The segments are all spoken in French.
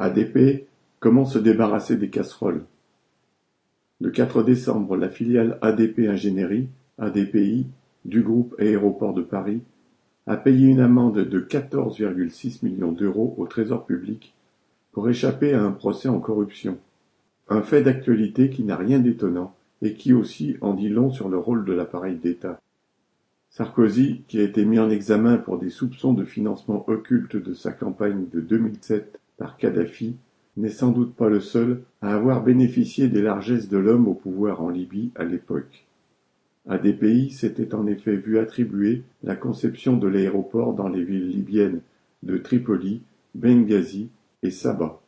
ADP, comment se débarrasser des casseroles Le 4 décembre, la filiale ADP Ingénierie, ADPI, du groupe Aéroports de Paris, a payé une amende de 14,6 millions d'euros au Trésor public pour échapper à un procès en corruption. Un fait d'actualité qui n'a rien d'étonnant et qui aussi en dit long sur le rôle de l'appareil d'État. Sarkozy, qui a été mis en examen pour des soupçons de financement occulte de sa campagne de 2007 par Kadhafi, n'est sans doute pas le seul à avoir bénéficié des largesses de l'homme au pouvoir en Libye à l'époque. ADPI s'était en effet vu attribuer la conception de l'aéroport dans les villes libyennes de Tripoli, Benghazi et Saba.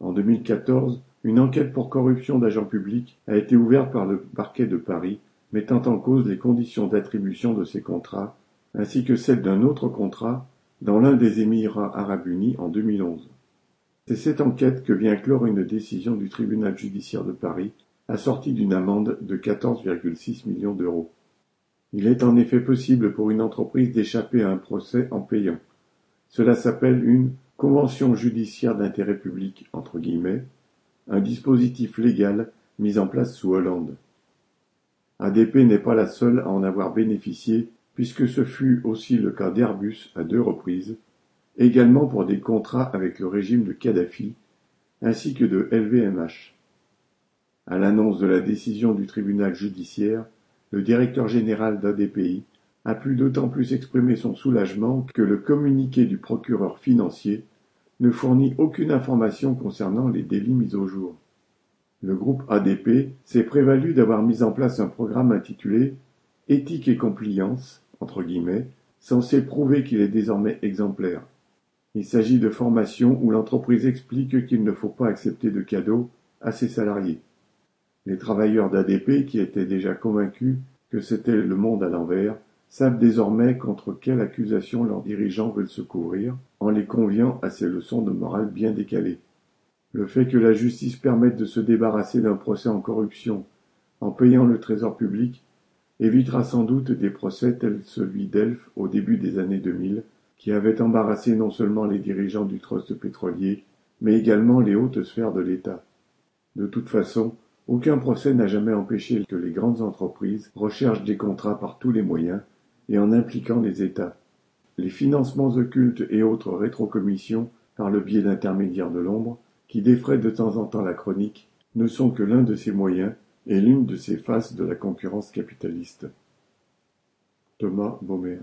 En 2014, une enquête pour corruption d'agents publics a été ouverte par le parquet de Paris, mettant en cause les conditions d'attribution de ces contrats, ainsi que celles d'un autre contrat dans l'un des Émirats arabes unis en 2011. C'est cette enquête que vient clore une décision du tribunal judiciaire de Paris, assortie d'une amende de 14,6 millions d'euros. Il est en effet possible pour une entreprise d'échapper à un procès en payant. Cela s'appelle une convention judiciaire d'intérêt public entre guillemets, un dispositif légal mis en place sous Hollande. ADP n'est pas la seule à en avoir bénéficié, puisque ce fut aussi le cas d'Airbus à deux reprises, également pour des contrats avec le régime de Kadhafi, ainsi que de LVMH. À l'annonce de la décision du tribunal judiciaire, le directeur général d'ADPI a pu d'autant plus exprimer son soulagement que le communiqué du procureur financier ne fournit aucune information concernant les délits mis au jour. Le groupe ADP s'est prévalu d'avoir mis en place un programme intitulé Éthique et compliance, entre guillemets, censé prouver qu'il est désormais exemplaire. Il s'agit de formations où l'entreprise explique qu'il ne faut pas accepter de cadeaux à ses salariés. Les travailleurs d'ADP, qui étaient déjà convaincus que c'était le monde à l'envers, savent désormais contre quelle accusation leurs dirigeants veulent se couvrir, en les conviant à ces leçons de morale bien décalées. Le fait que la justice permette de se débarrasser d'un procès en corruption en payant le trésor public évitera sans doute des procès tels celui d'Elf au début des années 2000 qui avait embarrassé non seulement les dirigeants du trust pétrolier, mais également les hautes sphères de l'État. De toute façon, aucun procès n'a jamais empêché que les grandes entreprises recherchent des contrats par tous les moyens et en impliquant les États. Les financements occultes et autres rétrocommissions par le biais d'intermédiaires de l'ombre, qui défraient de temps en temps la chronique, ne sont que l'un de ces moyens et l'une de ces faces de la concurrence capitaliste. Thomas Baumer